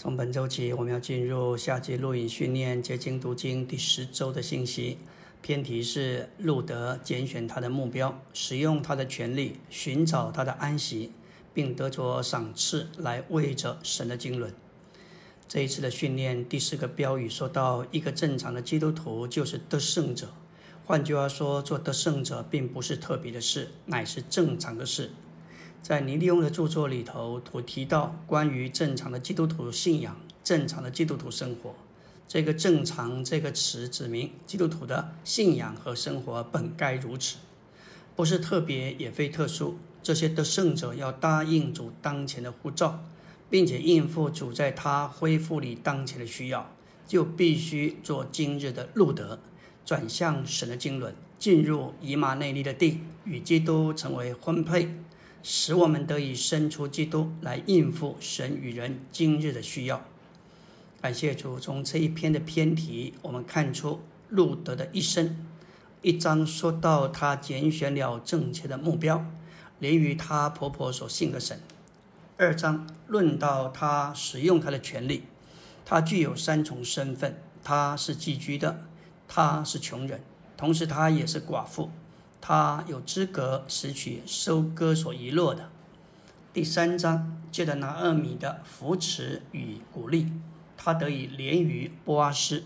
从本周起，我们要进入夏季录影训练结晶读经第十周的信息。偏题是路德拣选他的目标，使用他的权利，寻找他的安息，并得着赏赐来为着神的经纶。这一次的训练第四个标语说到：一个正常的基督徒就是得胜者。换句话说，做得胜者并不是特别的事，乃是正常的事。在尼利翁的著作里头，我提到关于正常的基督徒信仰、正常的基督徒生活。这个“正常”这个词指明基督徒的信仰和生活本该如此，不是特别也非特殊。这些得胜者要答应主当前的呼召，并且应付主在他恢复里当前的需要，就必须做今日的路德。转向神的经纶，进入以马内利的地，与基督成为婚配，使我们得以生出基督来应付神与人今日的需要。感谢主，从这一篇的篇题，我们看出路德的一生。一章说到他拣选了正确的目标，连于他婆婆所信的神；二章论到他使用他的权利，他具有三重身份：他是寄居的。他是穷人，同时他也是寡妇，他有资格拾取收割所遗落的。第三章借着拿二米的扶持与鼓励，他得以连于波阿斯，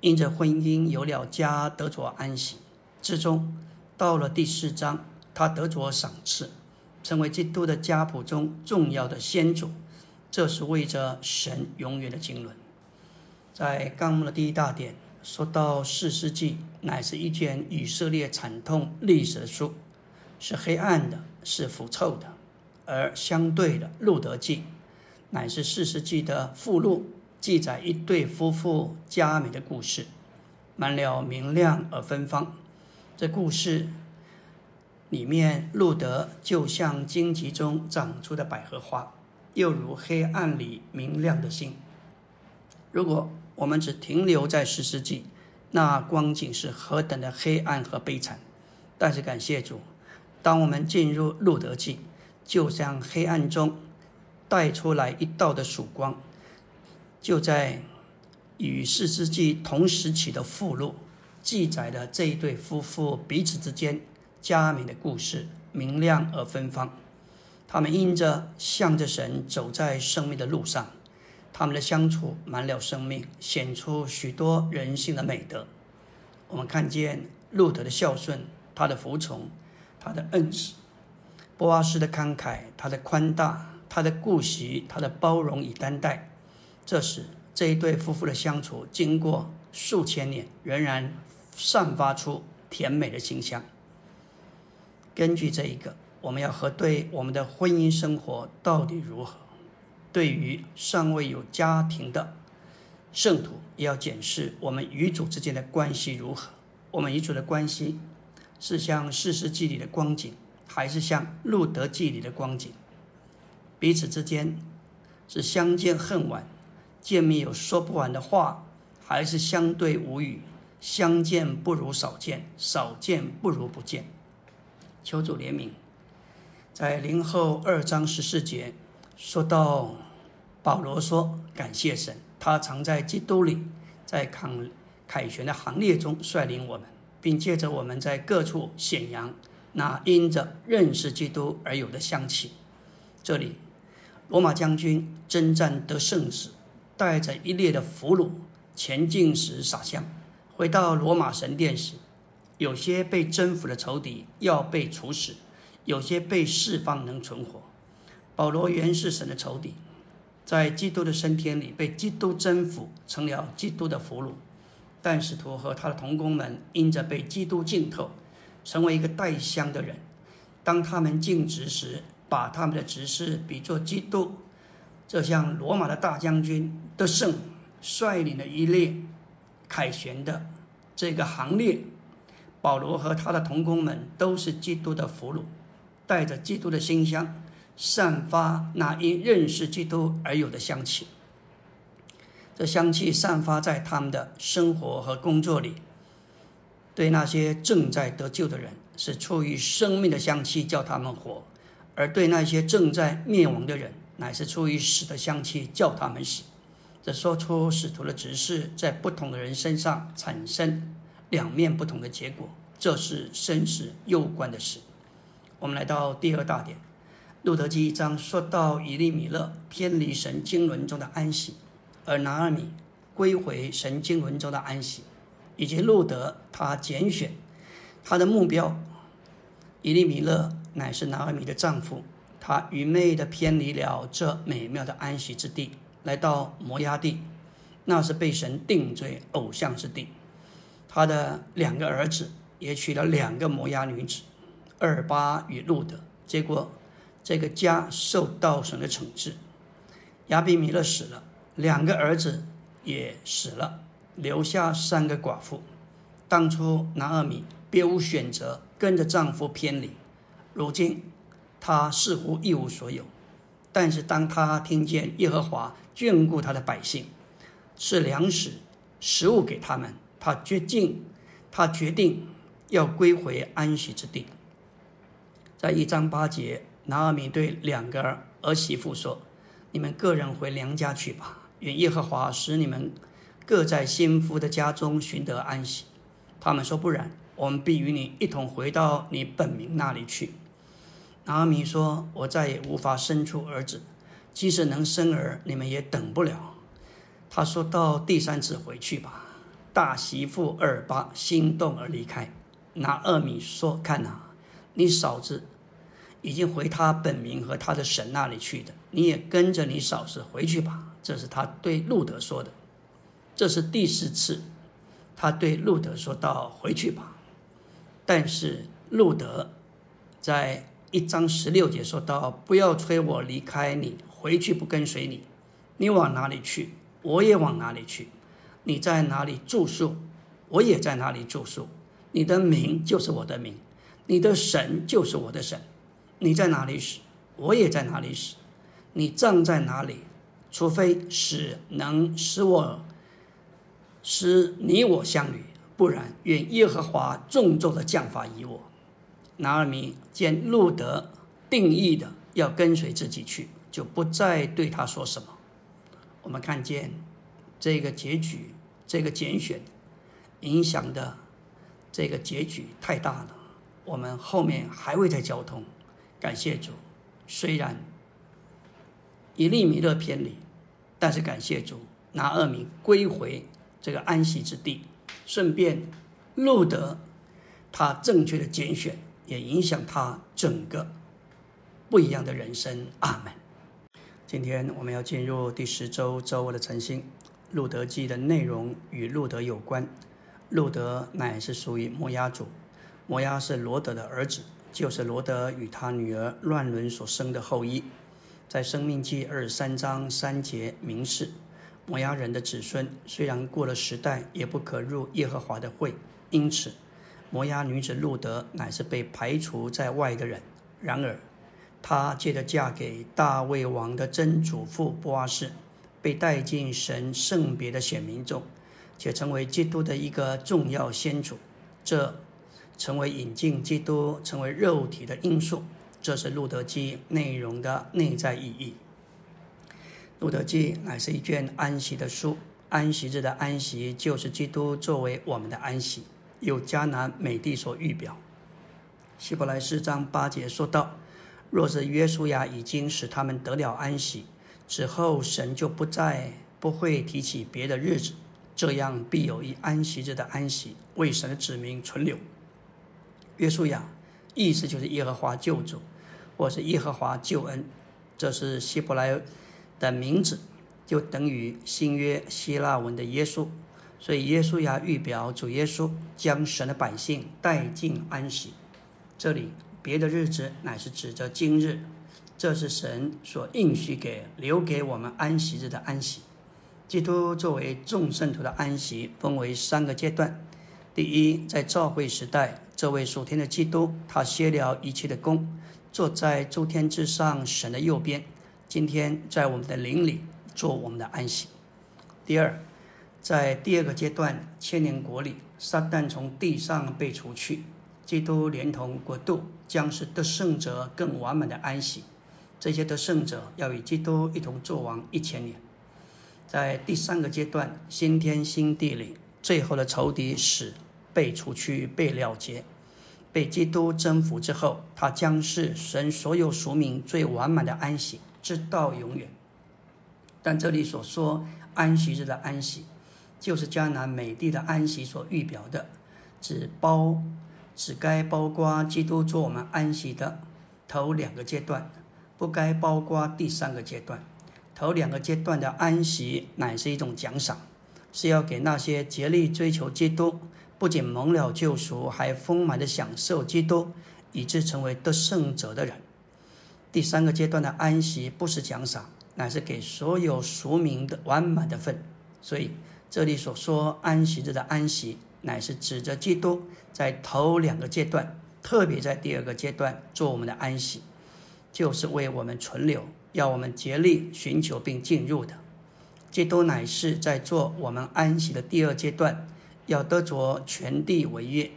因着婚姻有了家，得着安息。之中到了第四章，他得着赏赐，成为基督的家谱中重要的先祖，这是为着神永远的经纶。在纲目的第一大点。说到四世纪，乃是一卷以色列惨痛历史书，是黑暗的，是腐臭的；而相对的路德记，乃是四世纪的附录，记载一对夫妇佳美的故事，满了明亮而芬芳。这故事里面，路德就像荆棘中长出的百合花，又如黑暗里明亮的星。如果我们只停留在十世纪，那光景是何等的黑暗和悲惨。但是感谢主，当我们进入路德记，就像黑暗中带出来一道的曙光。就在与四世纪同时期的附录，记载了这一对夫妇彼此之间佳美的故事，明亮而芬芳。他们因着向着神走在生命的路上。他们的相处满了生命，显出许多人性的美德。我们看见路德的孝顺，他的服从，他的恩慈；波阿斯的慷慨，他的宽大，他的顾惜，他的包容与担待。这时，这一对夫妇的相处，经过数千年，仍然散发出甜美的馨香。根据这一个，我们要核对我们的婚姻生活到底如何。对于尚未有家庭的圣徒，也要检视我们与主之间的关系如何。我们与主的关系是像四世纪里的光景，还是像路德记里的光景？彼此之间是相见恨晚，见面有说不完的话，还是相对无语，相见不如少见，少见不如不见？求主怜悯。在零后二章十四节。说到保罗说：“感谢神，他常在基督里，在凯凯旋的行列中率领我们，并借着我们在各处显扬那因着认识基督而有的香气。”这里，罗马将军征战得胜时，带着一列的俘虏前进时撒香；回到罗马神殿时，有些被征服的仇敌要被处死，有些被释放能存活。保罗原是神的仇敌，在基督的升天里被基督征服，成了基督的俘虏。但使徒和他的同工们因着被基督浸透，成为一个带香的人。当他们尽职时，把他们的职事比作基督，这像罗马的大将军得胜，率领了一列凯旋的这个行列。保罗和他的同工们都是基督的俘虏，带着基督的馨香。散发那因认识基督而有的香气，这香气散发在他们的生活和工作里。对那些正在得救的人，是出于生命的香气叫他们活；而对那些正在灭亡的人，乃是出于死的香气叫他们死。这说出使徒的指示在不同的人身上产生两面不同的结果，这是生死攸关的事。我们来到第二大点，《路德记》一章说到以利米勒偏离神经纶中的安息，而拿尔米归回神经纶中的安息，以及路德他拣选他的目标。以利米勒乃是拿尔米的丈夫，他愚昧的偏离了这美妙的安息之地。来到摩崖地，那是被神定罪偶像之地。他的两个儿子也娶了两个摩崖女子，二巴与路德。结果，这个家受到神的惩治。亚比米勒死了，两个儿子也死了，留下三个寡妇。当初拿阿米别无选择，跟着丈夫偏离。如今，她似乎一无所有。但是当他听见耶和华眷顾他的百姓，赐粮食、食物给他们，他决定，他决定要归回安息之地。在一章八节，拿阿米对两个儿媳妇说：“你们个人回娘家去吧，愿耶和华使你们各在先夫的家中寻得安息。”他们说：“不然，我们必与你一同回到你本名那里去。”拿阿米说：“我再也无法生出儿子，即使能生儿，你们也等不了。”他说到第三次回去吧。大媳妇二八心动而离开。拿二米说：“看呐，你嫂子已经回他本名和他的神那里去的，你也跟着你嫂子回去吧。”这是他对路德说的。这是第四次，他对路德说道：“回去吧。”但是路德在。一章十六节说到：“不要催我离开你，回去不跟随你。你往哪里去，我也往哪里去；你在哪里住宿，我也在哪里住宿。你的名就是我的名，你的神就是我的神。你在哪里死，我也在哪里死。你葬在哪里，除非死能使我使你我相遇，不然愿耶和华重重的降罚于我。”拿尔米见路德定义的要跟随自己去，就不再对他说什么。我们看见这个结局，这个拣选影响的这个结局太大了。我们后面还会再交通。感谢主，虽然以利米勒偏离，但是感谢主，拿二米归回这个安息之地，顺便路德他正确的拣选。也影响他整个不一样的人生。阿门。今天我们要进入第十周周二的晨星。路德记的内容与路德有关。路德乃是属于摩押族，摩押是罗德的儿子，就是罗德与他女儿乱伦所生的后裔。在生命记二十三章三节明示，摩押人的子孙虽然过了时代，也不可入耶和华的会。因此。摩押女子路德乃是被排除在外的人，然而，她借着嫁给大卫王的曾祖父波阿斯，被带进神圣别的选民中，且成为基督的一个重要先祖。这成为引进基督成为肉体的因素。这是路德记内容的内在意义。路德记乃是一卷安息的书，安息日的安息就是基督作为我们的安息。有迦南美地所预表，希伯来四章八节说道：“若是约书亚已经使他们得了安息，之后神就不再不会提起别的日子，这样必有一安息日的安息为神的子民存留。”约书亚意思就是耶和华救主，或是耶和华救恩，这是希伯来的名字，就等于新约希腊文的耶稣。所以，耶稣亚预表主耶稣将神的百姓带进安息。这里别的日子乃是指着今日，这是神所应许给留给我们安息日的安息。基督作为众圣徒的安息，分为三个阶段。第一，在召会时代，这位属天的基督，他歇了一切的功，坐在诸天之上神的右边。今天在我们的灵里做我们的安息。第二。在第二个阶段，千年国里，撒旦从地上被除去，基督连同国度将是得胜者更完满的安息。这些得胜者要与基督一同作王一千年。在第三个阶段，新天新地里，最后的仇敌死被除去、被了结、被基督征服之后，他将是神所有属民最完满的安息，直到永远。但这里所说安息日的安息，就是迦南美地的安息所预表的，只包只该包括基督做我们安息的头两个阶段，不该包括第三个阶段。头两个阶段的安息乃是一种奖赏，是要给那些竭力追求基督，不仅蒙了救赎，还丰满的享受基督，以致成为得胜者的人。第三个阶段的安息不是奖赏，乃是给所有赎民的完满的份。所以这里所说安息日的安息，乃是指着基督在头两个阶段，特别在第二个阶段做我们的安息，就是为我们存留。要我们竭力寻求并进入的，基督乃是在做我们安息的第二阶段，要得着全地为业，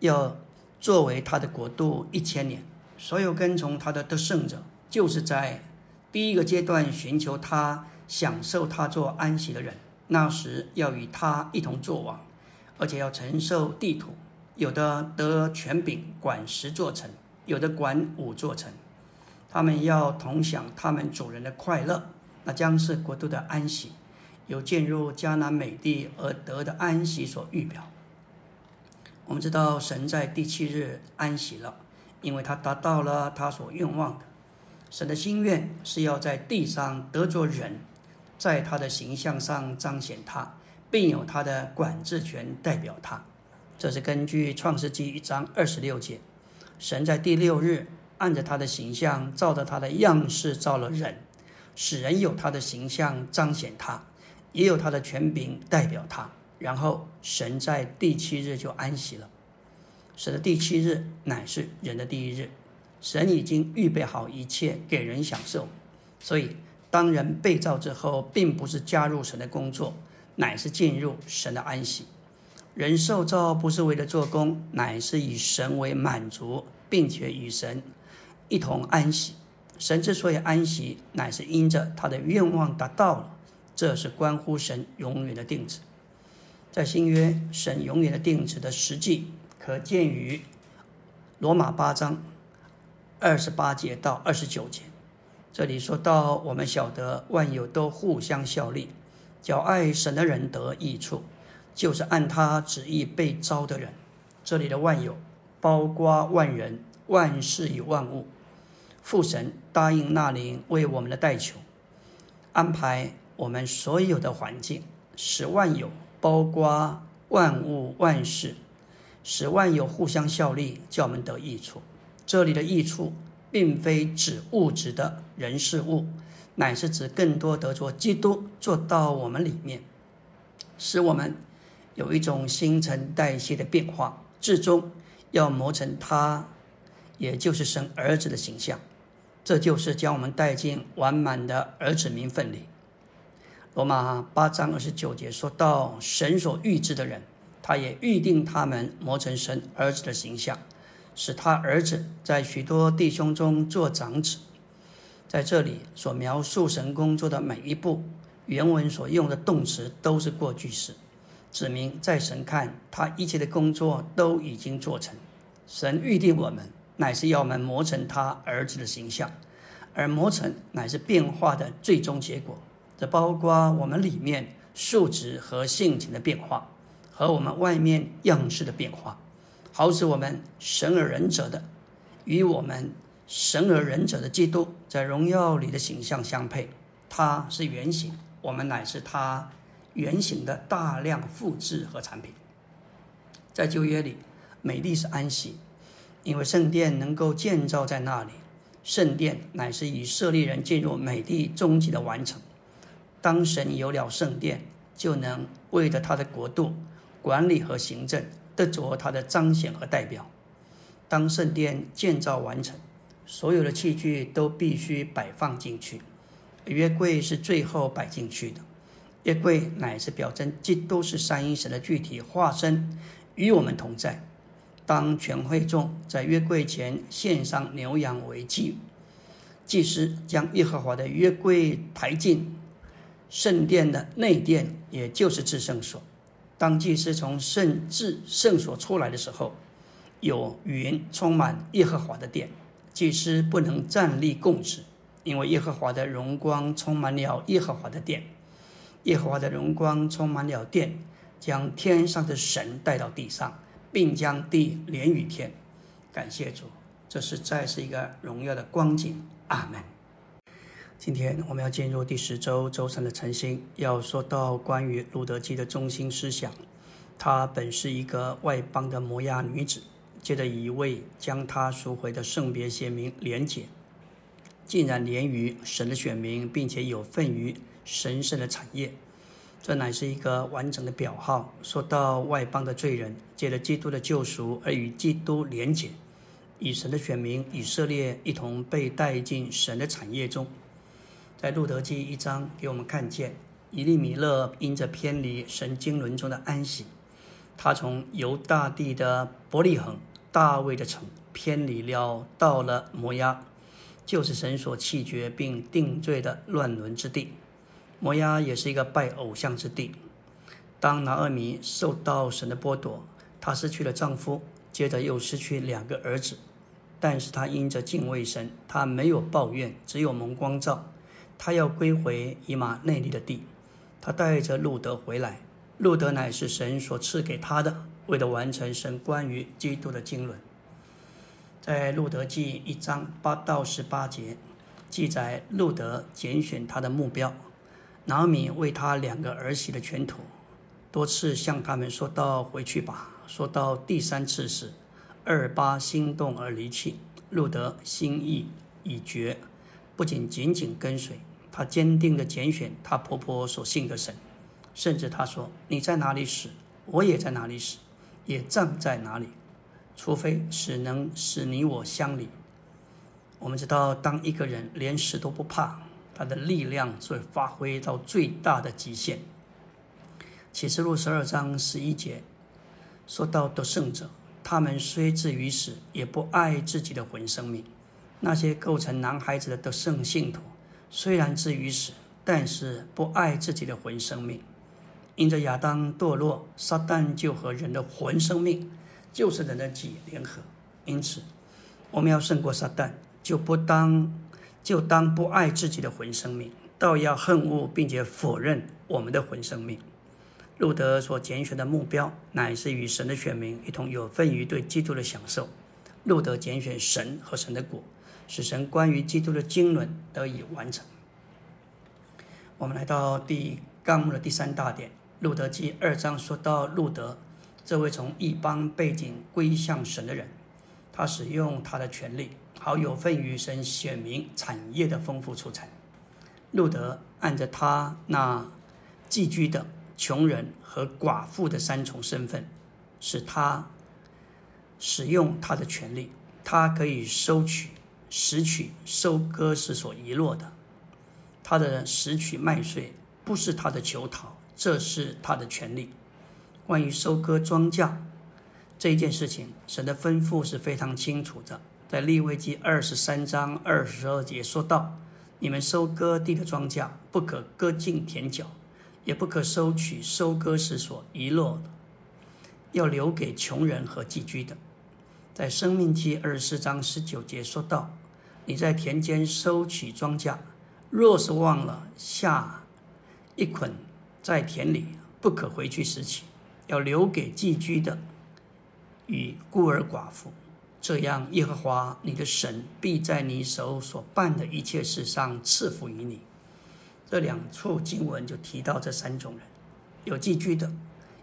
要作为他的国度一千年。所有跟从他的得胜者，就是在第一个阶段寻求他、享受他做安息的人。那时要与他一同作王，而且要承受地土，有的得权柄管十座城，有的管五座城。他们要同享他们主人的快乐，那将是国度的安息，有进入迦南美地而得的安息所预表。我们知道神在第七日安息了，因为他达到了他所愿望的。神的心愿是要在地上得着人，在他的形象上彰显他，并有他的管制权代表他。这是根据创世纪一章二十六节，神在第六日。按着他的形象，照着他的样式造了人，使人有他的形象彰显他，也有他的权柄代表他。然后神在第七日就安息了。神的第七日乃是人的第一日，神已经预备好一切给人享受。所以当人被造之后，并不是加入神的工作，乃是进入神的安息。人受造不是为了做工，乃是以神为满足，并且与神。一同安息。神之所以安息，乃是因着他的愿望达到了。这是关乎神永远的定旨。在新约，神永远的定旨的实际，可见于罗马八章二十八节到二十九节。这里说到，我们晓得万有都互相效力，叫爱神的人得益处，就是按他旨意被招的人。这里的万有，包括万人、万事与万物。父神答应那灵为我们的代求，安排我们所有的环境，使万有包括万物万事，使万有互相效力，叫我们得益处。这里的益处，并非指物质的人事物，乃是指更多得着基督做到我们里面，使我们有一种新陈代谢的变化，最终要磨成他，也就是生儿子的形象。这就是将我们带进完满的儿子名分里。罗马八章二十九节说到，神所预知的人，他也预定他们磨成神儿子的形象，使他儿子在许多弟兄中做长子。在这里所描述神工作的每一步，原文所用的动词都是过去式，指明在神看他一切的工作都已经做成。神预定我们。乃是要我们磨成他儿子的形象，而磨成乃是变化的最终结果。这包括我们里面素质和性情的变化，和我们外面样式的变化，好使我们神而仁者的与我们神而仁者的基督在荣耀里的形象相配。他是原型，我们乃是他原型的大量复制和产品。在旧约里，美丽是安息。因为圣殿能够建造在那里，圣殿乃是以色列人进入美丽终极的完成。当神有了圣殿，就能为着他的国度管理和行政，得着他的彰显和代表。当圣殿建造完成，所有的器具都必须摆放进去。约柜是最后摆进去的。约柜乃是表征基督是三一神的具体化身，与我们同在。当全会众在约柜前献上牛羊为祭，祭司将耶和华的约柜抬进圣殿的内殿，也就是至圣所。当祭司从圣至圣所出来的时候，有云充满耶和华的殿，祭司不能站立供职，因为耶和华的荣光充满了耶和华的殿。耶和华的荣光充满了殿，将天上的神带到地上，并将地连于天。感谢主，这是再是一个荣耀的光景。阿门。今天我们要进入第十周周三的晨星，要说到关于路德基的中心思想。她本是一个外邦的摩亚女子，借着一位将她赎回的圣别贤明连结，竟然连于神的选民，并且有份于神圣的产业。这乃是一个完整的表号。说到外邦的罪人，借着基督的救赎而与基督连结，与神的选民以色列一同被带进神的产业中。在路德记一章给我们看见，以利米勒因着偏离神经轮中的安息，他从犹大地的伯利恒、大卫的城偏离了，到了摩押，就是神所弃绝并定罪的乱伦之地。摩押也是一个拜偶像之地。当拿厄米受到神的剥夺，她失去了丈夫，接着又失去两个儿子，但是她因着敬畏神，她没有抱怨，只有蒙光照。他要归回以马内利的地，他带着路德回来。路德乃是神所赐给他的，为了完成神关于基督的经纶。在路德记一章八到十八节，记载路德拣选他的目标。拿米为他两个儿媳的全途，多次向他们说道：“回去吧。”说到第三次时，二八心动而离去。路德心意已决。不仅紧紧跟随，她坚定地拣选她婆婆所信的神，甚至她说：“你在哪里死，我也在哪里死，也葬在哪里，除非死能使你我相离。”我们知道，当一个人连死都不怕，他的力量会发挥到最大的极限。启示录十二章十一节说到得胜者，他们虽至于死，也不爱自己的魂生命。那些构成男孩子的得胜信徒，虽然至于死，但是不爱自己的魂生命。因着亚当堕落，撒旦就和人的魂生命，就是人的己联合。因此，我们要胜过撒旦，就不当就当不爱自己的魂生命，倒要恨恶并且否认我们的魂生命。路德所拣选的目标，乃是与神的选民一同有份于对基督的享受。路德拣选神和神的果。使神关于基督的经纶得以完成。我们来到第纲目的第三大点，《路德记》二章说到路德这位从异邦背景归向神的人，他使用他的权利，好有份于神选民产业的丰富出产。路德按着他那寄居的穷人和寡妇的三重身份，使他使用他的权利，他可以收取。拾取收割时所遗落的，他的拾取麦穗不是他的求讨，这是他的权利。关于收割庄稼这一件事情，神的吩咐是非常清楚的，在利未记二十三章二十二节说道：“你们收割地的庄稼，不可割尽田角，也不可收取收割时所遗落的，要留给穷人和寄居的。”在生命记二十四章十九节说道。你在田间收取庄稼，若是忘了下一捆在田里，不可回去拾起，要留给寄居的与孤儿寡妇。这样，耶和华你的神必在你手所办的一切事上赐福于你。这两处经文就提到这三种人：有寄居的，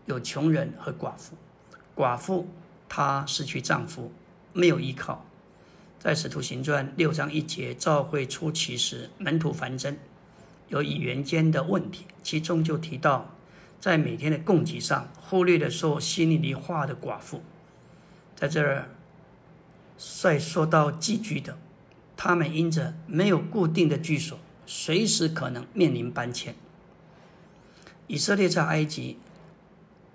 有穷人和寡妇。寡妇她失去丈夫，没有依靠。在使徒行传六章一节，召会初期时，门徒繁增，有语言间的问题，其中就提到，在每天的供给上，忽略了说希利尼话的寡妇，在这儿再说到寄居的，他们因着没有固定的居所，随时可能面临搬迁。以色列在埃及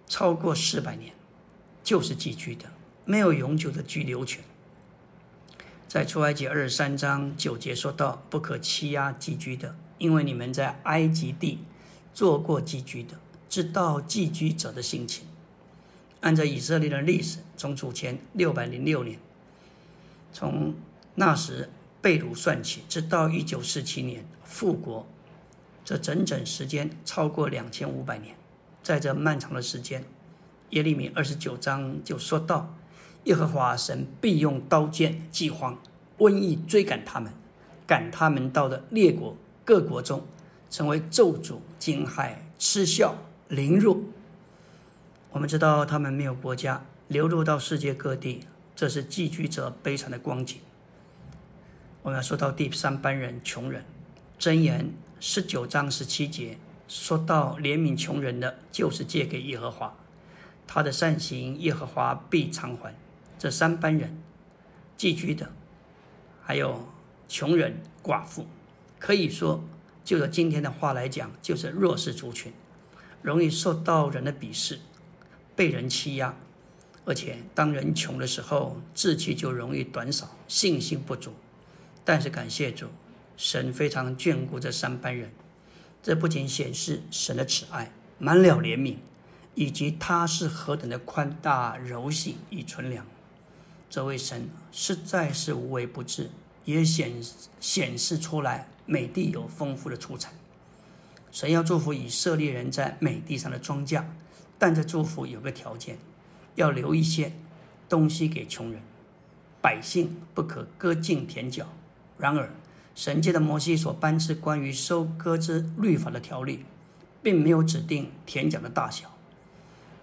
超过四百年，就是寄居的，没有永久的居留权。在出埃及二十三章九节说到：“不可欺压寄居的，因为你们在埃及地做过寄居的，知道寄居者的心情。按照以色列的历史，从主前六百零六年，从那时被掳算起，直到一九四七年复国，这整整时间超过两千五百年。在这漫长的时间，耶利米二十九章就说到，耶和华神必用刀剑、饥荒、瘟疫追赶他们，赶他们到的列国各国中。成为咒诅、惊骇、嗤笑、凌辱。我们知道他们没有国家，流入到世界各地，这是寄居者悲惨的光景。我们要说到第三班人穷人，箴言十九章十七节说到怜悯穷人的，就是借给耶和华，他的善行耶和华必偿还。这三班人，寄居的，还有穷人、寡妇，可以说。就着今天的话来讲，就是弱势族群，容易受到人的鄙视，被人欺压，而且当人穷的时候，志气就容易短少，信心不足。但是感谢主，神非常眷顾这三班人，这不仅显示神的慈爱，满了怜悯，以及他是何等的宽大柔细与纯良。这位神实在是无微不至，也显显示出来。美地有丰富的出产，神要祝福以色列人在美地上的庄稼，但这祝福有个条件，要留一些东西给穷人，百姓不可割尽田角。然而，神界的摩西所颁赐关于收割之律法的条例，并没有指定田角的大小，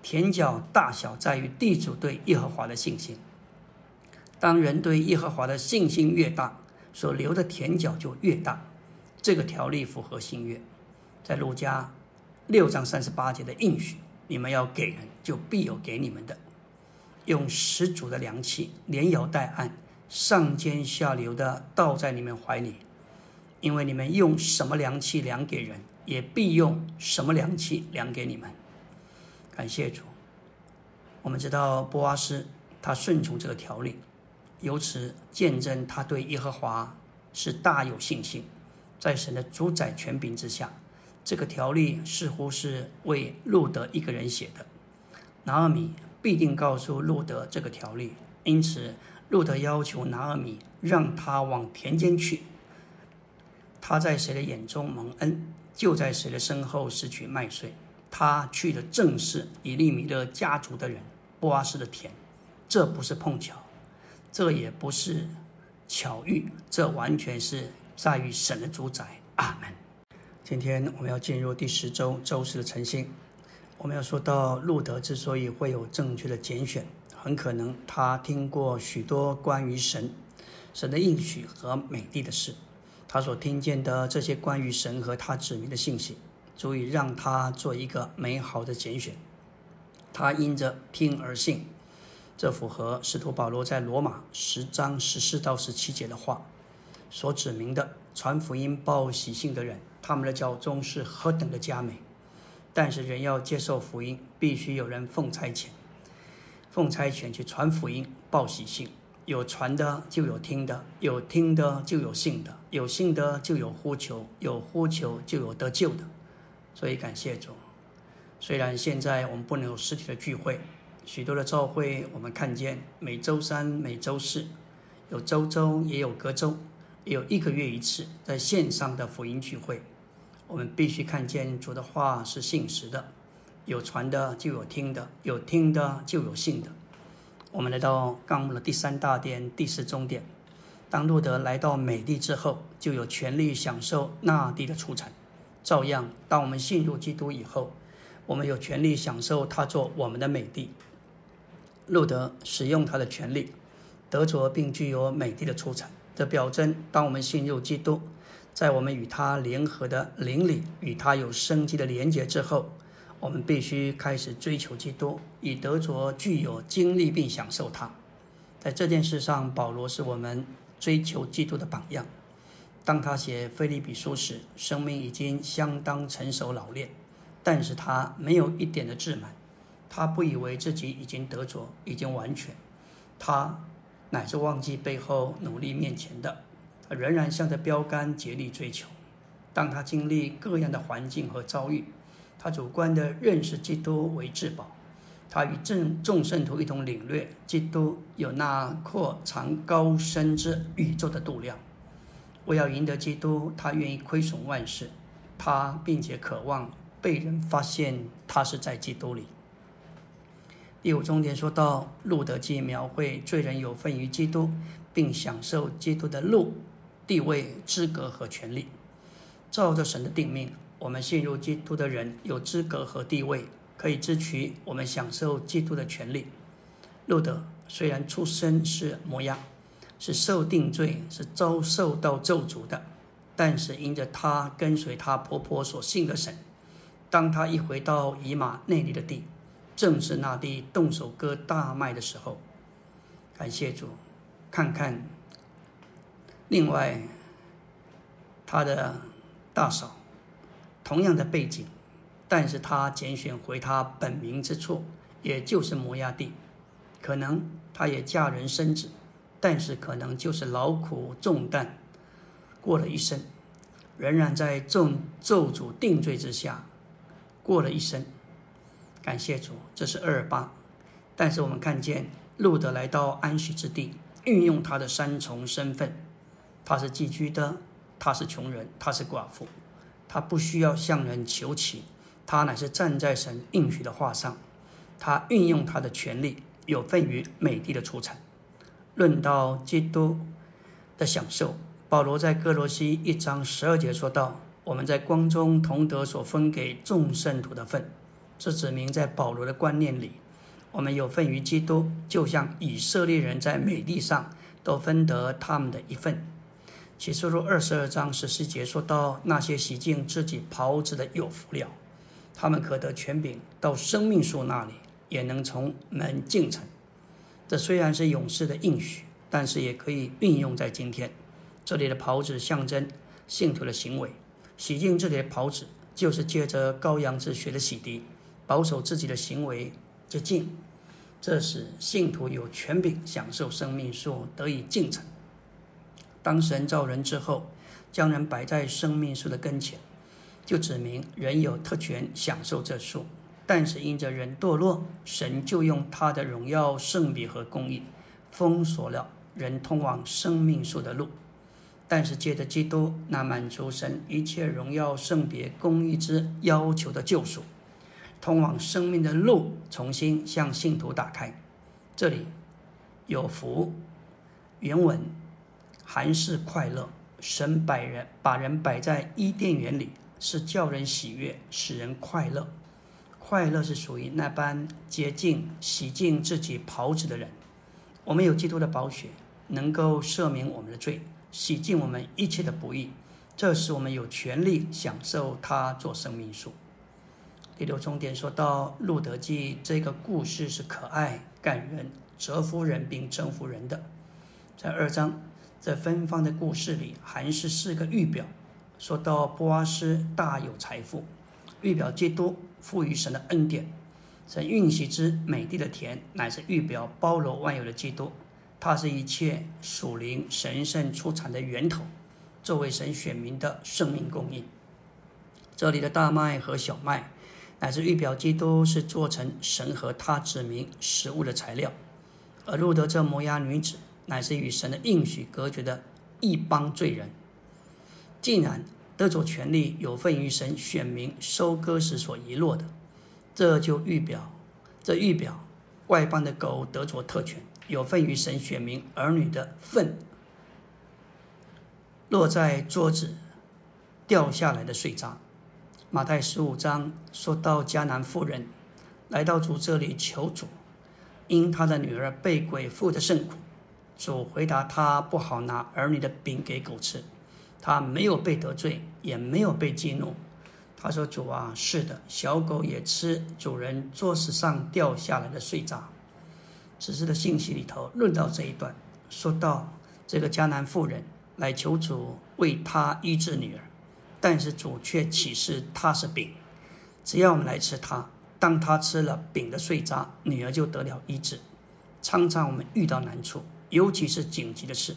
田角大小在于地主对耶和华的信心。当人对耶和华的信心越大，所留的田角就越大。这个条例符合新约，在路加六章三十八节的应许：你们要给人，就必有给你们的。用十足的良气，连摇带按，上尖下流的倒在你们怀里，因为你们用什么良气量给人，也必用什么良气量给你们。感谢主，我们知道波阿斯他顺从这个条例，由此见证他对耶和华是大有信心。在神的主宰权柄之下，这个条例似乎是为路德一个人写的。拿尔米必定告诉路德这个条例，因此路德要求拿尔米让他往田间去。他在谁的眼中蒙恩，就在谁的身后拾取麦穗。他去的正是以利米勒家族的人波阿斯的田，这不是碰巧，这也不是巧遇，这完全是。在于神的主宰，阿门。今天我们要进入第十周周四的晨星。我们要说到路德之所以会有正确的拣选，很可能他听过许多关于神、神的应许和美丽的事。他所听见的这些关于神和他指明的信息，足以让他做一个美好的拣选。他因着听而信，这符合使徒保罗在罗马十章十四到十七节的话。所指明的传福音报喜信的人，他们的教中是何等的佳美！但是人要接受福音，必须有人奉差遣，奉差遣去传福音报喜信。有传的就有听的，有听的就有信的，有信的就有呼求，有呼求就有得救的。所以感谢主。虽然现在我们不能有实体的聚会，许多的教会我们看见每周三、每周四有周周也有隔周。也有一个月一次在线上的福音聚会，我们必须看见主的话是信实的，有传的就有听的，有听的就有信的。我们来到纲目的第三大殿第四中殿，当路德来到美地之后，就有权利享受那地的出产。照样，当我们信入基督以后，我们有权利享受他做我们的美地。路德使用他的权利，得着并具有美地的出产。的表征，当我们信入基督，在我们与他联合的灵里，与他有生机的连结之后，我们必须开始追求基督，以得着具有经历并享受他。在这件事上，保罗是我们追求基督的榜样。当他写菲利比书时，生命已经相当成熟老练，但是他没有一点的自满，他不以为自己已经得着，已经完全，他。乃是忘记背后努力面前的，他仍然向着标杆竭力追求。当他经历各样的环境和遭遇，他主观的认识基督为至宝。他与众众圣徒一同领略基督有那阔长高深之宇宙的度量。为要赢得基督，他愿意亏损万事，他并且渴望被人发现他是在基督里。第五重点说到路德记描绘罪人有份于基督，并享受基督的路地位、资格和权利。照着神的定命，我们信入基督的人有资格和地位。可以支取我们享受基督的权利。路德虽然出身是模样，是受定罪，是遭受到咒诅的，但是因着他跟随他婆婆所信的神，当他一回到以马内利的地，正是那地动手割大麦的时候。感谢主，看看另外他的大嫂，同样的背景。但是他拣选回他本名之处，也就是摩崖地。可能他也嫁人生子，但是可能就是劳苦重担过了一生，仍然在咒咒诅定罪之下过了一生。感谢主，这是二八。但是我们看见路德来到安息之地，运用他的三重身份：他是寄居的，他是穷人，他是寡妇，他不需要向人求乞。他乃是站在神应许的话上，他运用他的权利，有份于美地的出产。论到基督的享受，保罗在哥罗西一章十二节说道：“我们在光中同得所分给众圣徒的份。”这指明在保罗的观念里，我们有份于基督，就像以色列人在美地上都分得他们的一份。启示录二十二章十四节说到：“那些洗净自己袍子的有福了。”他们可得权柄到生命树那里，也能从门进城。这虽然是勇士的应许，但是也可以运用在今天。这里的袍子象征信徒的行为，洗净这里的袍子，就是借着羔羊之血的洗涤，保守自己的行为洁净。这使信徒有权柄享受生命树得以进城。当神造人之后，将人摆在生命树的跟前。就指明人有特权享受这树，但是因着人堕落，神就用他的荣耀、圣别和公义封锁了人通往生命树的路。但是借着基督那满足神一切荣耀、圣别、公义之要求的救赎，通往生命的路重新向信徒打开。这里有福，原文还是快乐。神摆人把人摆在伊甸园里。是叫人喜悦，使人快乐。快乐是属于那般洁净、洗净自己袍子的人。我们有基督的宝血，能够赦免我们的罪，洗净我们一切的不义。这使我们有权利享受他做生命树。第六重点说到路德记这个故事是可爱、感人、折服人并征服人的。在二章这芬芳的故事里，还是四个预表。说到波阿斯大有财富，预表基督赋予神的恩典，神运行之美丽的田，乃是预表包罗万有的基督，他是一切属灵神圣出产的源头，作为神选民的生命供应。这里的大麦和小麦，乃是预表基督是做成神和他子民食物的材料，而路德这摩押女子，乃是与神的应许隔绝的一帮罪人。竟然得着权力，有份于神选民收割时所遗落的，这就预表，这预表外邦的狗得着特权，有份于神选民儿女的份，落在桌子掉下来的碎渣。马太十五章说到迦南妇人来到主这里求主，因他的女儿被鬼附的甚苦，主回答他不好拿儿女的饼给狗吃。他没有被得罪，也没有被激怒。他说：“主啊，是的，小狗也吃主人桌子上掉下来的碎渣。”此时的信息里头论到这一段，说到这个迦南妇人来求主为他医治女儿，但是主却启示他是饼，只要我们来吃它，当他吃了饼的碎渣，女儿就得了医治。常常我们遇到难处，尤其是紧急的事。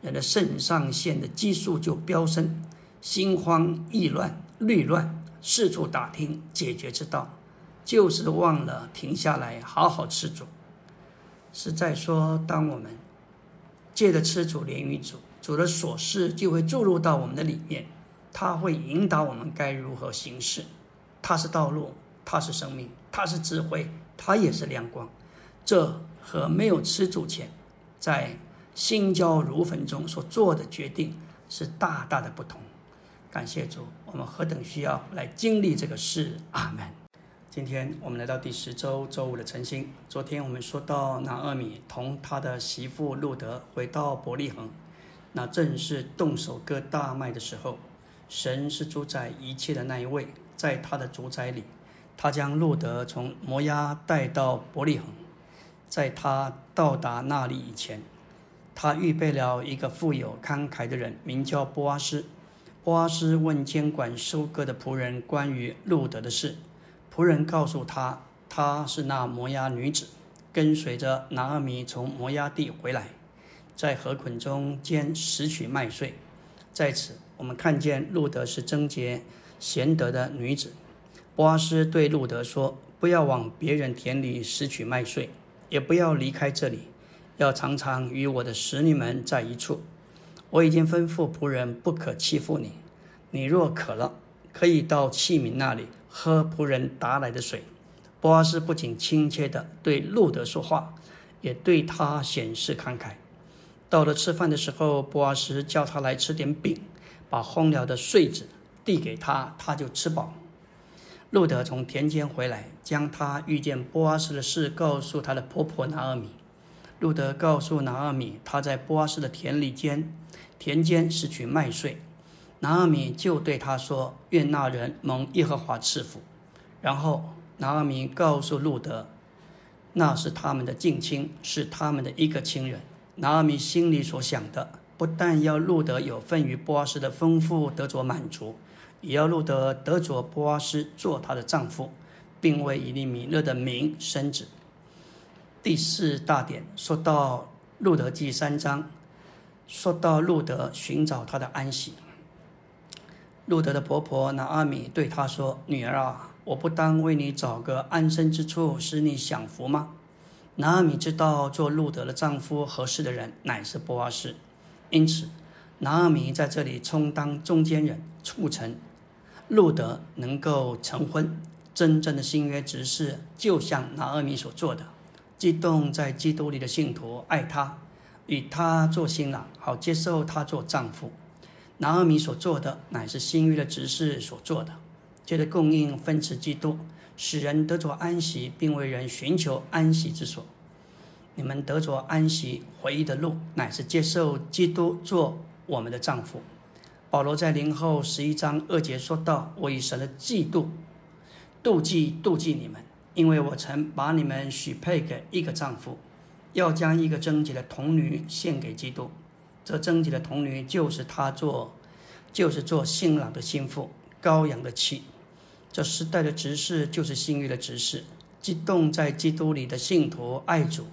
人的肾上腺的激素就飙升，心慌意乱、虑乱，四处打听解决之道，就是忘了停下来好好吃主。是在说，当我们借着吃主怜于主，主的琐事就会注入到我们的里面，他会引导我们该如何行事。他是道路，他是生命，他是智慧，他也是亮光。这和没有吃主前，在心焦如焚中所做的决定是大大的不同。感谢主，我们何等需要来经历这个事。阿门。今天我们来到第十周周五的晨星。昨天我们说到拿厄米同他的媳妇路德回到伯利恒，那正是动手割大麦的时候。神是主宰一切的那一位。在他的主宰里，他将路德从摩押带到伯利恒。在他到达那里以前，他预备了一个富有慷慨的人，名叫波阿斯。波阿斯问监管收割的仆人关于路德的事，仆人告诉他，她是那摩押女子，跟随着拿阿米从摩押地回来，在河捆中间拾取麦穗。在此，我们看见路德是贞洁。贤德的女子，波阿斯对路德说：“不要往别人田里拾取麦穗，也不要离开这里，要常常与我的使女们在一处。我已经吩咐仆人不可欺负你。你若渴了，可以到器皿那里喝仆人打来的水。”波阿斯不仅亲切地对路德说话，也对他显示慷慨。到了吃饭的时候，波阿斯叫他来吃点饼，把荒凉的穗子。递给他，他就吃饱。路德从田间回来，将他遇见波阿斯的事告诉他的婆婆拿阿米。路德告诉拿阿米，他在波阿斯的田里间田间拾取麦穗。拿阿米就对他说：“愿那人蒙耶和华赐福。”然后拿阿米告诉路德，那是他们的近亲，是他们的一个亲人。拿阿米心里所想的，不但要路德有份于波阿斯的丰富得着满足。也要路德得着波阿斯做她的丈夫，并为以利米勒的名生子。第四大点说到路德记三章，说到路德寻找他的安息。路德的婆婆拿阿米对他说：“女儿啊，我不当为你找个安身之处，使你享福吗？”拿阿米知道做路德的丈夫合适的人乃是波阿斯，因此拿阿米在这里充当中间人，促成。路德能够成婚，真正的新约执事就像拿阿米所做的，激动在基督里的信徒爱他，与他做新郎，好接受他做丈夫。拿阿米所做的乃是新约的执事所做的，借着供应分赐基督，使人得着安息，并为人寻求安息之所。你们得着安息回忆的路，乃是接受基督做我们的丈夫。保罗在零后十一章二节说道：“我以神的嫉妒、妒忌、妒忌你们，因为我曾把你们许配给一个丈夫，要将一个贞洁的童女献给基督。这贞洁的童女就是他做，就是做新郎的心腹、羔羊的妻。这时代的执事就是新约的执事，激动在基督里的信徒爱主，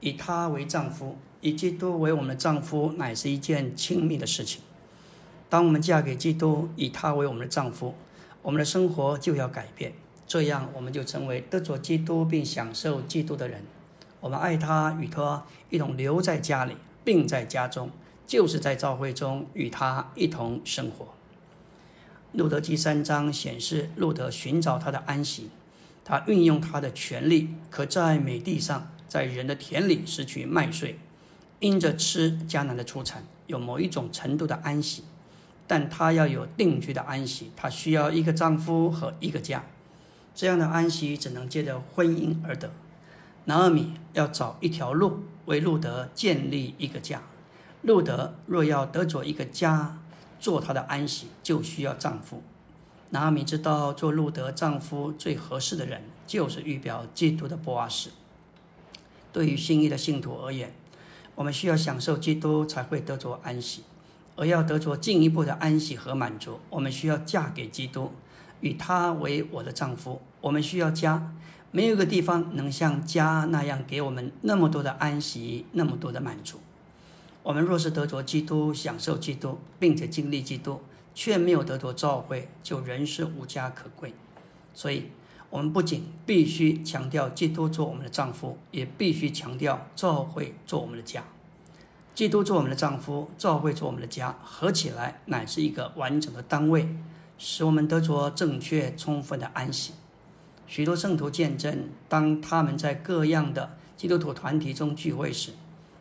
以他为丈夫，以基督为我们的丈夫，乃是一件亲密的事情。”当我们嫁给基督，以他为我们的丈夫，我们的生活就要改变。这样，我们就成为得着基督并享受基督的人。我们爱他，与他一同留在家里，并在家中，就是在教会中与他一同生活。路德记三章显示，路德寻找他的安息，他运用他的权利，可在美地上，在人的田里拾取麦穗，因着吃迦南的出产，有某一种程度的安息。但她要有定居的安息，她需要一个丈夫和一个家。这样的安息只能借着婚姻而得。拿尔米要找一条路为路德建立一个家。路德若要得着一个家做她的安息，就需要丈夫。拿尔米知道做路德丈夫最合适的人就是预表基督的波阿斯。对于新意的信徒而言，我们需要享受基督才会得着安息。而要得着进一步的安息和满足，我们需要嫁给基督，与他为我的丈夫。我们需要家，没有一个地方能像家那样给我们那么多的安息，那么多的满足。我们若是得着基督，享受基督，并且经历基督，却没有得着召会，就仍是无家可归。所以，我们不仅必须强调基督做我们的丈夫，也必须强调召会做我们的家。基督做我们的丈夫，召会做我们的家，合起来乃是一个完整的单位，使我们得着正确、充分的安息。许多圣徒见证，当他们在各样的基督徒团体中聚会时，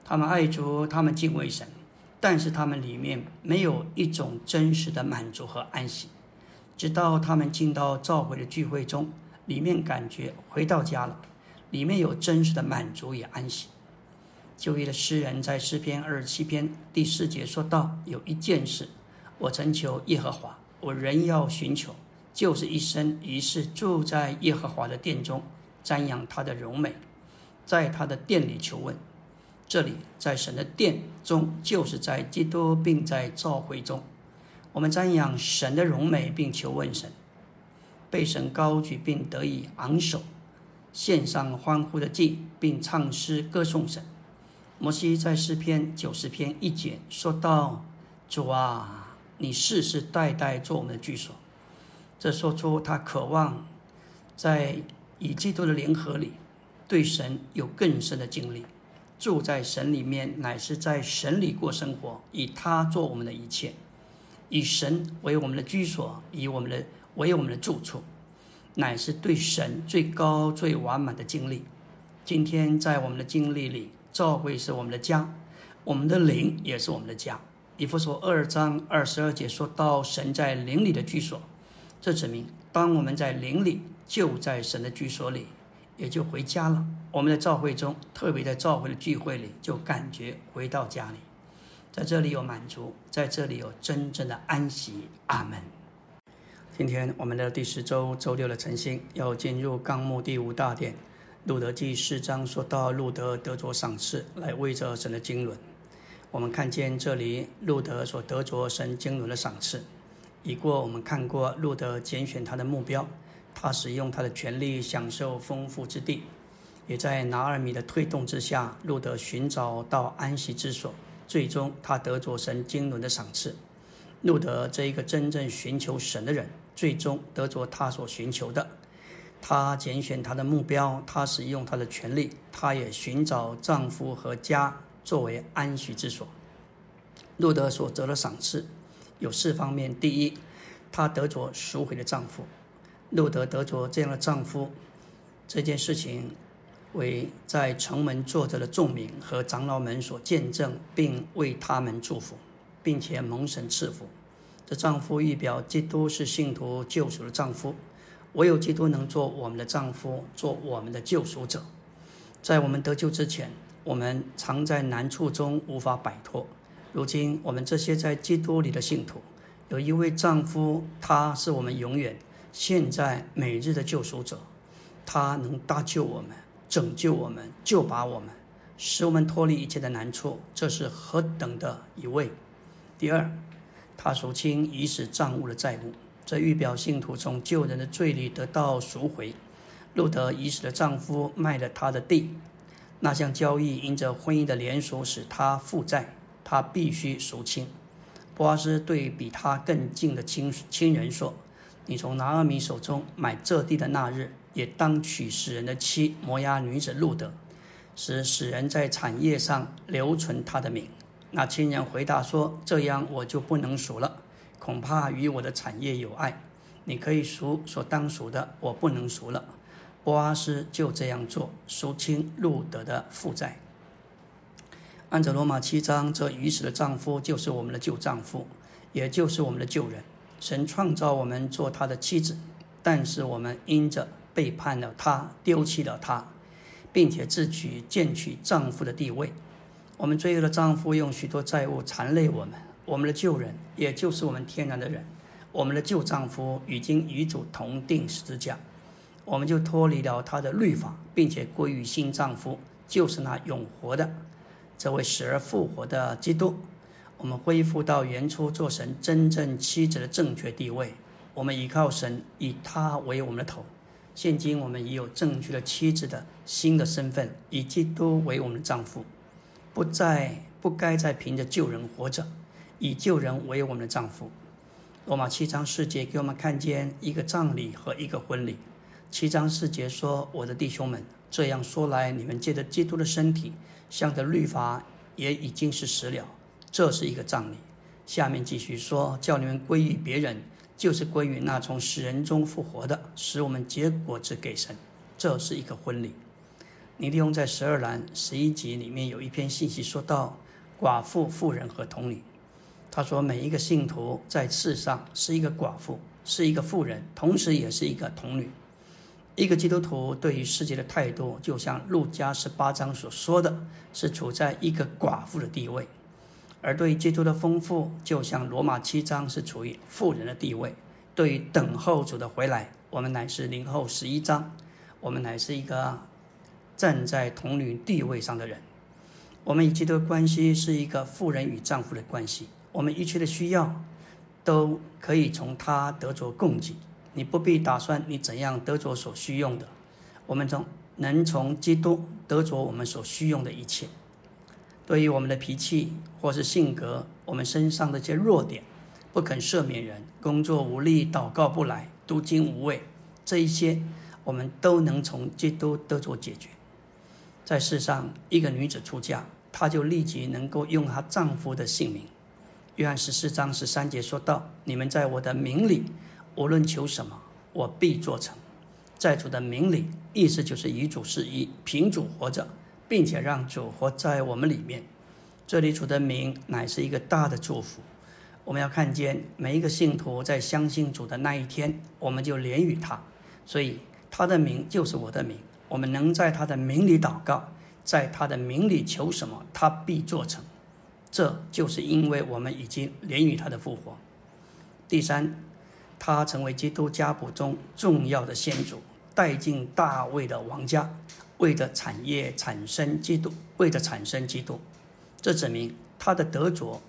他们爱主，他们敬畏神，但是他们里面没有一种真实的满足和安息。直到他们进到召会的聚会中，里面感觉回到家了，里面有真实的满足与安息。旧约的诗人在诗篇二十七篇第四节说道：“有一件事，我曾求耶和华，我仍要寻求。”就是一生一世住在耶和华的殿中，瞻仰他的荣美，在他的殿里求问。这里在神的殿中，就是在基督并在召会中，我们瞻仰神的荣美，并求问神，被神高举并得以昂首，献上欢呼的祭，并唱诗歌颂神。摩西在诗篇九十篇一节说道：“主啊，你世世代代做我们的居所。”这说出他渴望在与基督的联合里，对神有更深的经历，住在神里面，乃是在神里过生活，以他做我们的一切，以神为我们的居所，以我们的为我们的住处，乃是对神最高最完满的经历。今天在我们的经历里，教会是我们的家，我们的灵也是我们的家。以弗所二章二十二节说到神在灵里的居所。这指明，当我们在灵里，就在神的居所里，也就回家了。我们在教会中，特别在教会的聚会里，就感觉回到家里，在这里有满足，在这里有真正的安息。阿门。今天我们的第十周周六的晨星要进入纲目第五大殿，路德记四章说到路德得着赏赐，来为着神的经纶。我们看见这里路德所得着神经纶的赏赐。已过，我们看过路德拣选他的目标，他使用他的权力享受丰富之地，也在拿尔米的推动之下，路德寻找到安息之所，最终他得着神经纶的赏赐。路德这一个真正寻求神的人，最终得着他所寻求的。他拣选他的目标，他使用他的权利，他也寻找丈夫和家作为安息之所。路德所得的赏赐。有四方面：第一，她得着赎回的丈夫，路德得着这样的丈夫，这件事情为在城门坐着的众民和长老们所见证，并为他们祝福，并且蒙神赐福。这丈夫预表基督是信徒救赎的丈夫，唯有基督能做我们的丈夫，做我们的救赎者。在我们得救之前，我们常在难处中无法摆脱。如今，我们这些在基督里的信徒，有一位丈夫，他是我们永远、现在、每日的救赎者，他能搭救我们、拯救我们、救拔我们，使我们脱离一切的难处。这是何等的一位！第二，他赎清已死账务的债务，这预表信徒从救人的罪里得到赎回。路德已死的丈夫卖了他的地，那项交易因着婚姻的连锁使他负债。他必须赎清。波阿斯对比他更近的亲亲人说：“你从拿阿米手中买这地的那日，也当娶死人的妻摩押女子路德，使死人在产业上留存他的名。”那亲人回答说：“这样我就不能赎了，恐怕与我的产业有碍。你可以赎所当赎的，我不能赎了。”波阿斯就这样做，赎清路德的负债。按照罗马七章，这已死的丈夫就是我们的旧丈夫，也就是我们的旧人。神创造我们做他的妻子，但是我们因着背叛了他，丢弃了他，并且自取贱取丈夫的地位。我们罪恶的丈夫用许多债务缠累我们，我们的旧人，也就是我们天然的人，我们的旧丈夫已经与主同定十字架，我们就脱离了他的律法，并且归于新丈夫，就是那永活的。这位死而复活的基督，我们恢复到原初做神真正妻子的正确地位。我们依靠神，以他为我们的头。现今我们已有正确的妻子的新的身份，以基督为我们的丈夫，不再不该再凭着旧人活着，以旧人为我们的丈夫。罗马七章四节给我们看见一个葬礼和一个婚礼。七章四节说：“我的弟兄们，这样说来，你们借着基督的身体，向着律法也已经是死了，这是一个葬礼。”下面继续说：“叫你们归于别人，就是归于那从死人中复活的，使我们结果子给神，这是一个婚礼。”尼利用在十二栏十一集里面有一篇信息说到寡妇、妇人和童女。他说：“每一个信徒在世上是一个寡妇，是一个妇人，同时也是一个童女。一个基督徒对于世界的态度，就像路加十八章所说的，是处在一个寡妇的地位；而对基督的丰富，就像罗马七章是处于富人的地位。对于等候主的回来，我们乃是零后十一章，我们乃是一个站在童女地位上的人。我们与基督的关系是一个富人与丈夫的关系。”我们一切的需要，都可以从他得着供给。你不必打算你怎样得着所需用的。我们从能从基督得着我们所需用的一切。对于我们的脾气或是性格，我们身上的一些弱点，不肯赦免人，工作无力，祷告不来，读经无味，这一些我们都能从基督得着解决。在世上，一个女子出嫁，她就立即能够用她丈夫的姓名。约翰十四章十三节说道：“你们在我的名里，无论求什么，我必做成。”在主的名里，意思就是与主是一，凭主活着，并且让主活在我们里面。这里主的名乃是一个大的祝福。我们要看见每一个信徒在相信主的那一天，我们就连于他，所以他的名就是我的名。我们能在他的名里祷告，在他的名里求什么，他必做成。这就是因为我们已经连于他的复活。第三，他成为基督家谱中重要的先祖，带进大卫的王家，为着产业产生基督，为着产生基督。这指明他的得着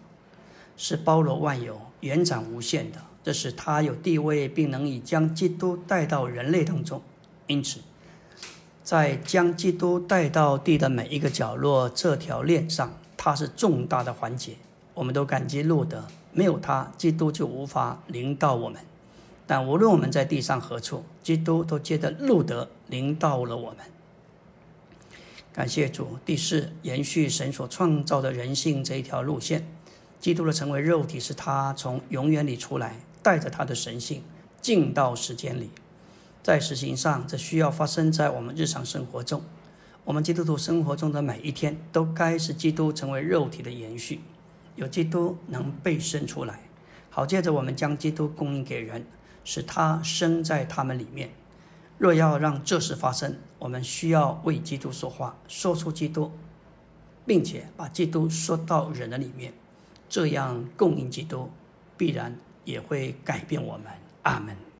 是包罗万有、延展无限的。这使他有地位，并能以将基督带到人类当中。因此，在将基督带到地的每一个角落这条链上。他是重大的环节，我们都感激路德，没有他，基督就无法临到我们。但无论我们在地上何处，基督都接着路德临到了我们。感谢主。第四，延续神所创造的人性这一条路线，基督的成为肉体是他从永远里出来，带着他的神性进到时间里。在实行上，这需要发生在我们日常生活中。我们基督徒生活中的每一天，都该是基督成为肉体的延续，有基督能被生出来，好借着我们将基督供应给人，使他生在他们里面。若要让这事发生，我们需要为基督说话，说出基督，并且把基督说到人的里面，这样供应基督，必然也会改变我们。阿门。